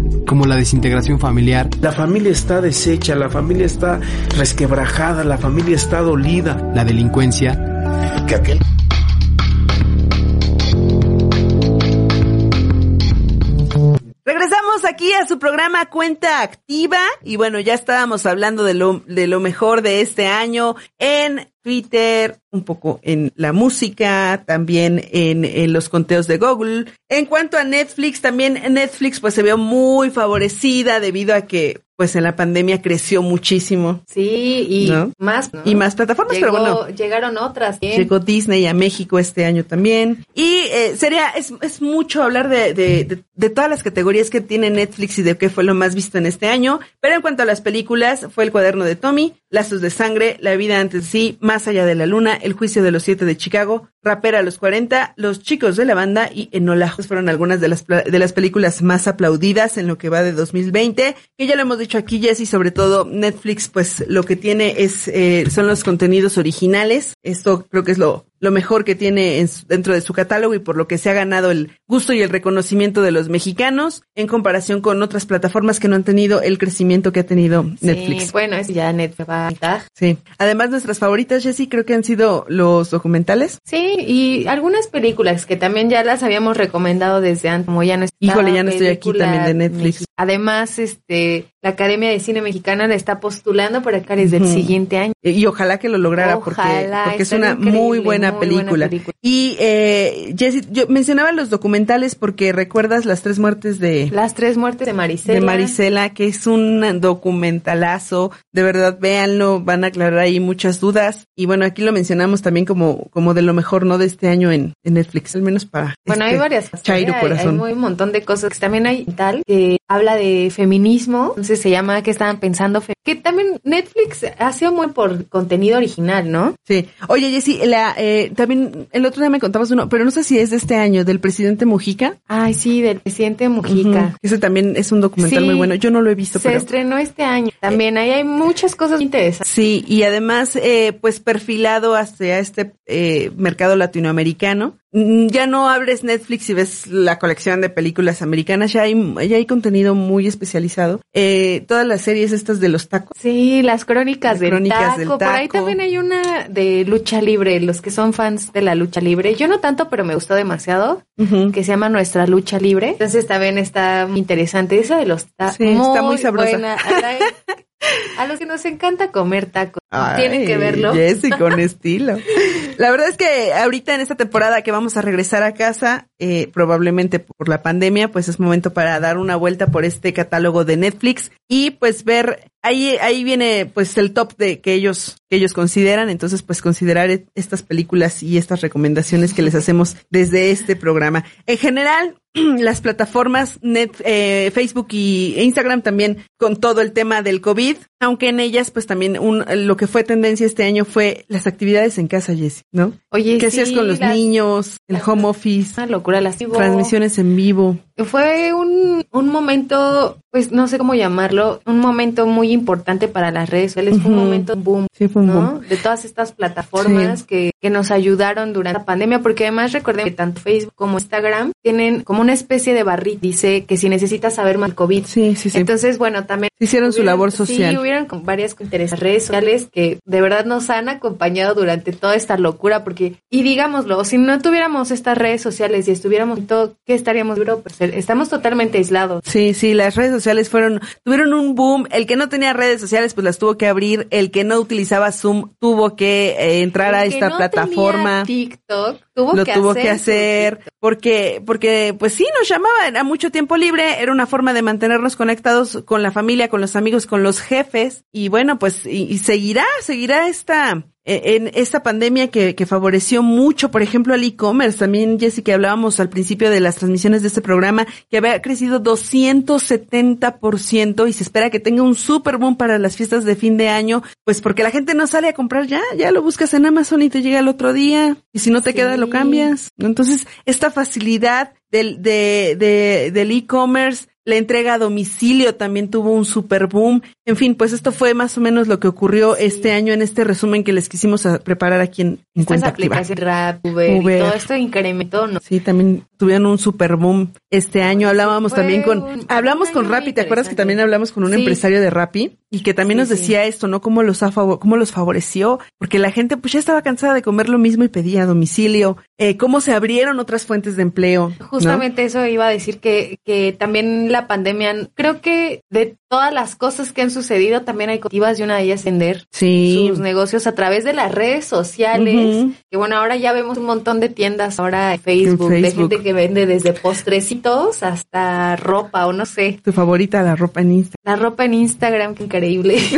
como la desintegración familiar. La familia está deshecha, la familia está resquebrajada, la familia está dolida. La delincuencia. Que aquel Regresamos aquí a su programa Cuenta Activa y bueno, ya estábamos hablando de lo, de lo mejor de este año en Twitter, un poco en la música, también en, en, los conteos de Google. En cuanto a Netflix, también Netflix pues se vio muy favorecida debido a que pues en la pandemia creció muchísimo. Sí, y ¿no? más. ¿no? Y más plataformas, Llegó, pero bueno. Llegaron otras. Llegó Disney a México este año también. Y eh, sería, es, es mucho hablar de, de, de, de, todas las categorías que tiene Netflix y de qué fue lo más visto en este año. Pero en cuanto a las películas, fue El cuaderno de Tommy, Lazos de sangre, La vida antes de sí, Más allá de la luna, El juicio de los siete de Chicago, Rapera a los 40, Los chicos de la banda y Enolajos fueron algunas de las, de las películas más aplaudidas en lo que va de 2020, que ya lo hemos dicho aquí, Jessy, sobre todo Netflix, pues lo que tiene es, eh, son los contenidos originales. Esto creo que es lo, lo mejor que tiene en su, dentro de su catálogo y por lo que se ha ganado el gusto y el reconocimiento de los mexicanos en comparación con otras plataformas que no han tenido el crecimiento que ha tenido Netflix. Sí, bueno, es ya Netflix va a quitar. Sí. Además, nuestras favoritas, Jessy, creo que han sido los documentales. Sí, y algunas películas que también ya las habíamos recomendado desde antes, como ya no Híjole, ya no estoy aquí también de Netflix. Además, este, la Academia de Cine Mexicana la está postulando para acá desde uh -huh. el siguiente año. Y ojalá que lo lograra ojalá, porque, porque es una muy buena, muy película. buena película. Y eh, Jessy, yo mencionaba los documentales porque recuerdas las tres muertes de... Las tres muertes de Marisela. De Marisela, que es un documentalazo. De verdad, véanlo, van a aclarar ahí muchas dudas. Y bueno, aquí lo mencionamos también como, como de lo mejor, ¿no? De este año en, en Netflix, al menos para... Bueno, este hay varias. Chairo hay, corazón. Hay un montón de cosas. También hay tal que habla de feminismo. Entonces se llama ¿Qué estaban pensando? Que también Netflix ha sido muy por contenido original, ¿no? Sí. Oye, Jessy, la, eh, también el otro día me contabas uno, pero no sé si es de este año, del presidente Mujica. Ay, sí, del presidente Mujica. Uh -huh. Ese también es un documental sí, muy bueno. Yo no lo he visto, se pero... estrenó este año. También ahí hay muchas cosas interesantes. Sí, y además, eh, pues perfilado hacia este eh, mercado latinoamericano. Ya no abres Netflix y ves la colección de películas americanas, ya hay, ya hay contenido muy especializado. Eh, todas las series estas de los tacos. Sí, las crónicas, las del, crónicas taco. del taco. Por ahí también hay una de lucha libre, los que son fans de la lucha libre. Yo no tanto, pero me gustó demasiado, uh -huh. que se llama Nuestra Lucha Libre. Entonces también está interesante. Esa de los tacos. Sí, muy está muy sabrosa. A los que nos encanta comer tacos, Ay, tienen que verlo. Jessy, con estilo. La verdad es que ahorita en esta temporada que vamos a regresar a casa, eh, probablemente por la pandemia, pues es momento para dar una vuelta por este catálogo de Netflix y pues ver ahí ahí viene pues el top de que ellos que ellos consideran, entonces pues considerar estas películas y estas recomendaciones que les hacemos desde este programa. En general, las plataformas Net, eh, Facebook y Instagram también con todo el tema del COVID, aunque en ellas pues también un, lo que fue tendencia este año fue las actividades en casa, Jessy, ¿no? Oye, ¿Qué sí, hacías con los las, niños, el home office? Una locura, las transmisiones en vivo. Fue un, un momento, pues no sé cómo llamarlo, un momento muy importante para las redes sociales, uh -huh. un momento boom, sí, fue un ¿no? boom. De todas estas plataformas sí. que, que nos ayudaron durante la pandemia, porque además recuerden que tanto Facebook como Instagram tienen como una especie de barrita, dice que si necesitas saber más COVID. Sí, sí, sí. Entonces, bueno, también hicieron su labor social. Sí, hubieron con varias interesantes redes sociales que de verdad nos han acompañado durante toda esta locura, porque, y digámoslo, si no tuviéramos estas redes sociales y estuviéramos en todo, ¿qué estaríamos en Europa? Estamos totalmente aislados. Sí, sí, las redes sociales fueron, tuvieron un boom. El que no tenía redes sociales, pues las tuvo que abrir. El que no utilizaba Zoom tuvo que eh, entrar El a que esta no plataforma. tenía TikTok tuvo lo que tuvo hacer que hacer porque porque pues sí nos llamaba era mucho tiempo libre era una forma de mantenernos conectados con la familia con los amigos con los jefes y bueno pues y, y seguirá seguirá esta en esta pandemia que, que favoreció mucho, por ejemplo, al e-commerce. También, Jessica, hablábamos al principio de las transmisiones de este programa que había crecido 270% y se espera que tenga un super boom para las fiestas de fin de año, pues porque la gente no sale a comprar ya, ya lo buscas en Amazon y te llega el otro día y si no te queda lo cambias. Entonces, esta facilidad del, de, de, del e-commerce la entrega a domicilio también tuvo un super boom. En fin, pues esto fue más o menos lo que ocurrió este año en este resumen que les quisimos preparar aquí en, en Cuenta Activa. Rap, Uber, y Uber. todo esto incrementó, ¿no? Sí, también tuvieron un super boom este año. Hablábamos fue también con, un- hablamos un con Rappi, ¿te acuerdas que también hablamos con un Sí. empresario de Rappi? Y que también Sí, nos decía esto, ¿no? Cómo los, ha cómo los favoreció, porque la gente pues ya estaba cansada de comer lo mismo y pedía a domicilio. Eh, cómo se abrieron otras fuentes de empleo. ¿no? Justamente eso iba a decir que, que también la pandemia, creo que de todas las cosas que han sucedido, también hay motivas y una de ellas vender Sí. sus negocios a través de las redes sociales. Ujú. Que bueno, ahora ya vemos un montón de tiendas ahora en Facebook, En de gente que vende desde postrecitos hasta ropa o no sé. Tu favorita, la ropa en Instagram. La ropa en Instagram, qué increíble.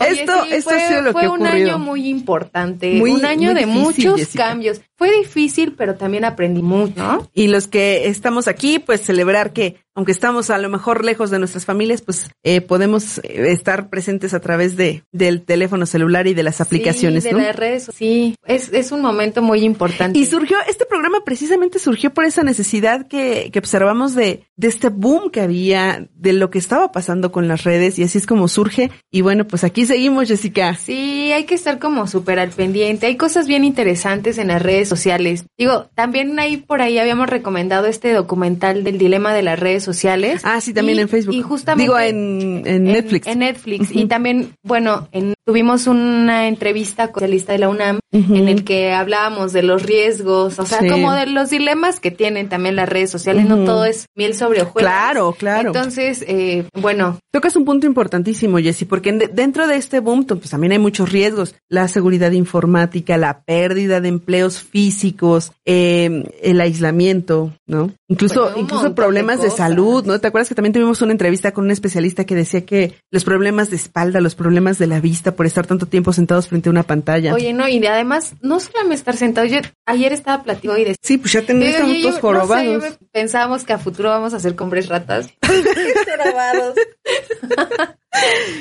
Oye, Esto- sí, esto fue, ha sido lo fue que un ocurrido. año muy importante, Muy- un año muy de difícil, muchos Jessica. cambios. Fue difícil, pero también aprendí mucho, ¿no? Y los que estamos aquí, pues celebrar que, aunque estamos a lo mejor lejos de nuestras familias, pues eh, podemos eh, estar presentes a través de del teléfono celular y de las aplicaciones, sí, de ¿no? las redes, sí, es, es un momento muy importante. Y surgió, este programa precisamente surgió por esa necesidad que, que observamos de, de este boom que había, de lo que estaba pasando con las redes, y así es como surge. Y bueno, pues aquí seguimos, Jessica. Sí, hay que estar como súper al pendiente. Hay cosas bien interesantes en las redes sociales. Digo, también ahí por ahí habíamos recomendado este documental del dilema de las redes sociales. Ah, sí, también Y- en Facebook. Y justamente Digo, en, en Netflix. En Netflix. Y también, bueno, en- tuvimos una entrevista con el lista de la UNAM en el que hablábamos de los riesgos, o sea, Sí. como de los dilemas que tienen también las redes sociales. No todo es miel sobre hojuelas. Claro, claro. Entonces, eh, bueno, Tocas un punto importantísimo, Jessy, porque en- dentro de este boom, pues también hay muchos riesgos. La seguridad informática, la pérdida de empleos físicos, eh, el aislamiento, ¿no? Incluso, Bueno, incluso de problemas de, salud, ¿no? ¿Te acuerdas que también tuvimos una entrevista con un especialista que decía que los problemas de espalda, los problemas de la vista por estar tanto tiempo sentados frente a una pantalla? Oye, no, y de- además, no solamente estar sentado, yo ayer estaba platicando y decía, sí, pues ya tenemos todos no sé, jorobados. me- pensábamos que a futuro vamos a ser hombres ratas.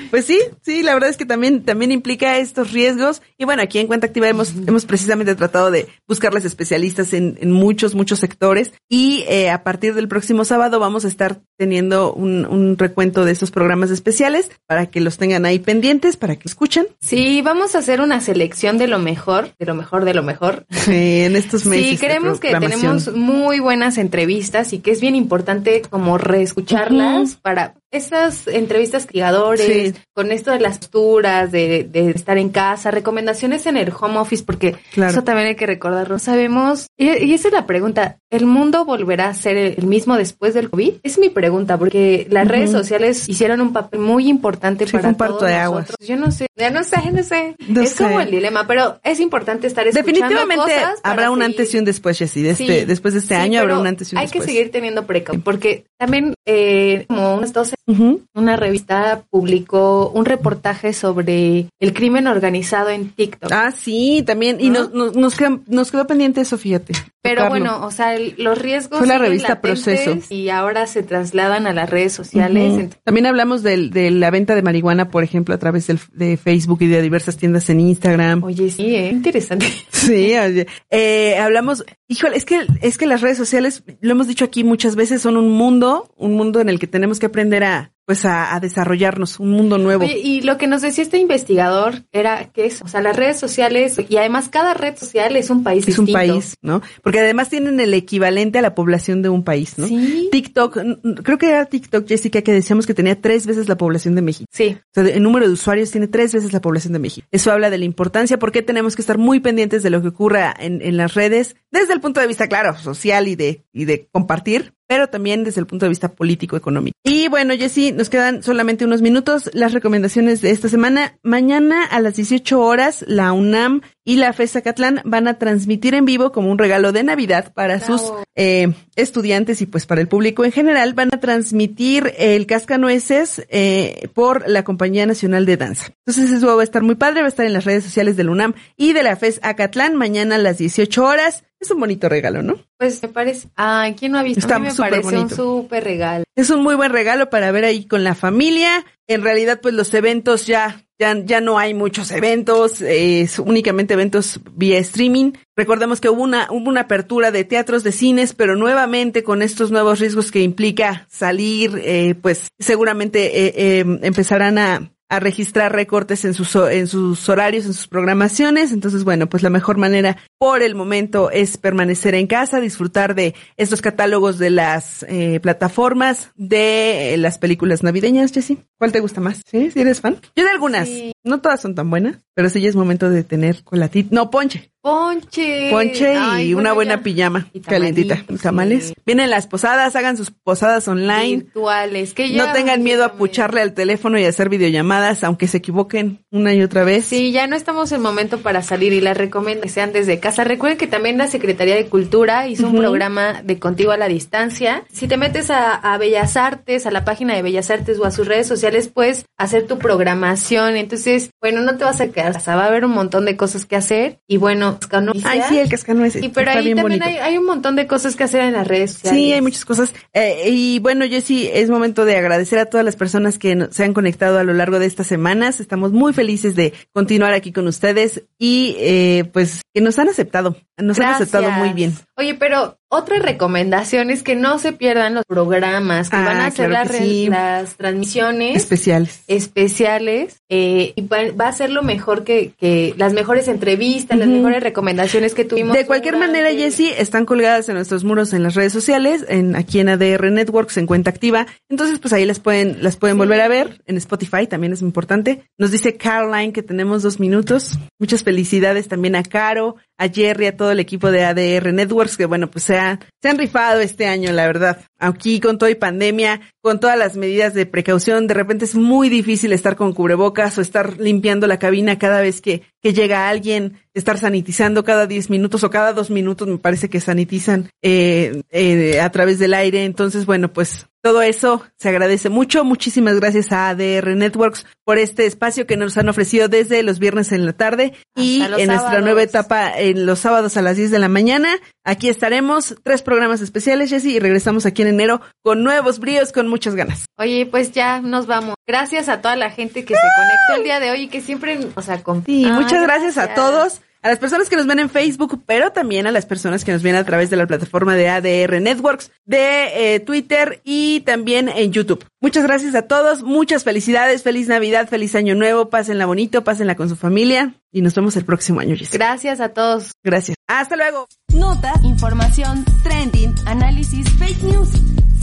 Pues sí, sí, la verdad es que también, también implica estos riesgos. Y bueno, aquí en Cuenta Activa hemos, hemos precisamente tratado de buscarles especialistas en, en muchos, muchos sectores. Y eh, a partir del próximo sábado vamos a estar teniendo un, un recuento de estos programas especiales para que los tengan ahí pendientes, para que escuchen. Sí, vamos a hacer una selección de lo mejor, de lo mejor, de lo mejor. Sí, en estos meses. Sí, creemos que tenemos muy buenas entrevistas y que es bien importante como reescucharlas para esas entrevistas criadores, Sí. con esto de las posturas, de, de estar en casa, recomendaciones en el home office, porque Claro. eso también hay que recordarlo. Sabemos, y, y esa es la pregunta, ¿el mundo volverá a ser el, mismo después del COVID? Es mi pregunta, porque las redes sociales hicieron un papel muy importante Sí, para fue un parto todos de aguas. nosotros. Yo no sé, ya no sé, no sé. No es sé. como el dilema, pero es importante estar escuchando Definitivamente cosas habrá un seguir. antes y un después, Jessy. De este, Sí, después de este sí, año habrá un antes y un hay después. que seguir teniendo precaución, porque también eh, como unas 12, Ujú. una revista publicó un reportaje sobre el crimen organizado en TikTok. Ah, sí, también. Y nos, nos, nos quedó, nos quedó pendiente eso, fíjate. Pero tocarlo. bueno, o sea, el- los riesgos Fue la revista Proceso. y ahora se trasladan a las redes sociales. También hablamos del- de, la venta de marihuana, por ejemplo, a través del, de Facebook y de diversas tiendas en Instagram. Oye, sí, eh, interesante. Sí, oye. Eh, hablamos, híjole, es que, es que las redes sociales, lo hemos dicho aquí muchas veces, son un mundo, un mundo en el que tenemos que aprender a, pues a, a desarrollarnos, un mundo nuevo. Oye, y lo que nos decía este investigador era que es, o sea, las redes sociales y además cada red social es un país es un país, ¿no? Porque además tienen el equivalente a la población de un país, ¿no? Sí. TikTok, creo que era TikTok, Jessica, que decíamos que tenía tres veces la población de México. Sí. O sea, el número de usuarios tiene tres veces la población de México. Eso habla de la importancia, porque tenemos que estar muy pendientes de lo que ocurra en, en las redes, desde el punto de vista, claro, social y de, y de compartir, pero también desde el punto de vista político-económico. Y bueno, Jessy, nos quedan solamente unos minutos. Las recomendaciones de esta semana. Mañana a las 18 horas, la UNAM y la FESA Catlán van a transmitir en vivo como un regalo de Navidad para sus eh, estudiantes y pues para el público en general. Van a transmitir el Cascanueces eh, por la Compañía Nacional de Danza. Entonces eso va a estar muy padre, va a estar en las redes sociales del UNAM y de la FES Acatlán mañana a las 18 horas. Es un bonito regalo, ¿no? Pues me parece. Ay, ¿quién no ha visto? Está a mí me parece un bonito. súper regalo. Es un muy buen regalo para ver ahí con la familia. En realidad, pues los eventos ya, ya, ya no hay muchos eventos, es únicamente eventos vía streaming. Recordemos que hubo una, hubo una apertura de teatros, de cines, pero nuevamente con estos nuevos riesgos que implica salir, eh, pues seguramente eh, eh, empezarán a, a registrar recortes en sus, en sus horarios, en sus programaciones. Entonces, bueno, pues la mejor manera por el momento es permanecer en casa, disfrutar de estos catálogos de las eh, plataformas, de eh, las películas navideñas, Jessy. ¿Cuál te gusta más? ¿Sí? ¿Sí eres fan? Yo de algunas. No todas son tan buenas, pero sí ya es momento de tener colatito. No, ponche. Ponche. Ponche y una buena ya. pijama Y calentita. Tamales. Vienen las posadas, hagan sus posadas online. Virtuales. Que ya No tengan miedo a pucharle al teléfono y hacer videollamadas, aunque se equivoquen una y otra vez. Sí, ya no estamos en momento para salir y las recomiendo que sean desde casa. Recuerden que también la Secretaría de Cultura hizo un programa de Contigo a la Distancia. Si te metes a, a Bellas Artes, a la página de Bellas Artes o a sus redes sociales, puedes hacer tu programación. Entonces, bueno, no te vas a quedar, va a haber un montón de cosas que hacer. Y bueno, Cascanueces. Ay, sí, el cascanueces. Y pero está ahí bien también hay, hay un montón de cosas que hacer en las redes sociales. Sí, hay muchas cosas. Eh, y bueno, Jessy, es momento de agradecer a todas las personas que se han conectado a lo largo de estas semanas. Estamos muy felices de continuar aquí con ustedes y eh, pues que nos han aceptado. Nos han aceptado muy bien. Oye, pero otra recomendación es que no se pierdan los programas, que Ah, van a hacer claro las, sí. las transmisiones Especiales. especiales eh, y va, va a ser lo mejor que, que las mejores entrevistas, las mejores recomendaciones que tuvimos. De cualquier manera, Jessy, están colgadas en nuestros muros en las redes sociales, en aquí en ADR Networks, en cuenta activa. Entonces, pues ahí las pueden, las pueden volver a ver. En Spotify también es importante. Nos dice Caroline que tenemos dos minutos. Muchas felicidades también a Caro, a Jerry, a todo el equipo de ADR Networks, que bueno, pues se, ha- se han rifado este año, la verdad. Aquí con todo y pandemia, con todas las medidas de precaución, de repente es muy difícil estar con cubrebocas o estar limpiando la cabina cada vez que, que llega alguien, estar sanitizando cada 10 minutos o cada dos minutos, me parece que sanitizan eh, eh, a través del aire. Entonces, bueno, pues todo eso se agradece mucho. Muchísimas gracias a ADR Networks por este espacio que nos han ofrecido desde los viernes en la tarde y Hasta en nuestra sábados. nueva etapa en los sábados a las 10 de la mañana. Aquí estaremos, tres programas especiales, Jessy, y regresamos aquí en enero con nuevos bríos, con muchas ganas. Oye, pues ya nos vamos. Gracias a toda la gente que se conectó el día de hoy y que siempre, sea, con... Sí, muchas gracias, a todos. A las personas que nos ven en Facebook, pero también a las personas que nos ven a través de la plataforma de ADR Networks, de eh, Twitter y también en YouTube. Muchas gracias a todos, muchas felicidades, feliz Navidad, feliz Año Nuevo, pásenla bonito, pásenla con su familia y nos vemos el próximo año. Jessy. Gracias a todos. Gracias. Hasta luego. Notas, información, trending, análisis, fake news.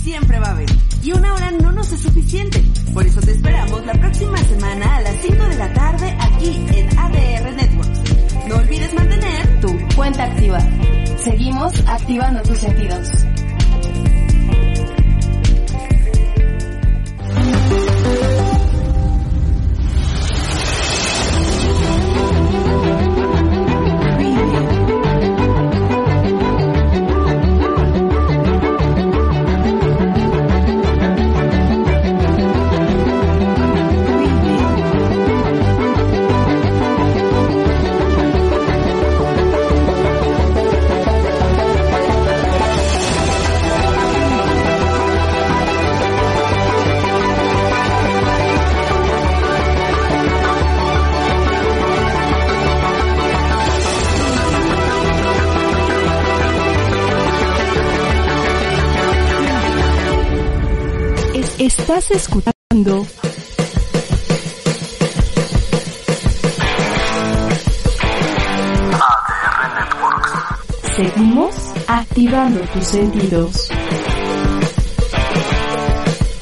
Siempre va a haber. Y una hora no nos es suficiente. Por eso te esperamos la próxima semana a las 5 de la tarde aquí en ADR Networks. No olvides mantener tu Cuenta activa. Seguimos activando tus sentidos. Estás escuchando Seguimos activando tus sentidos.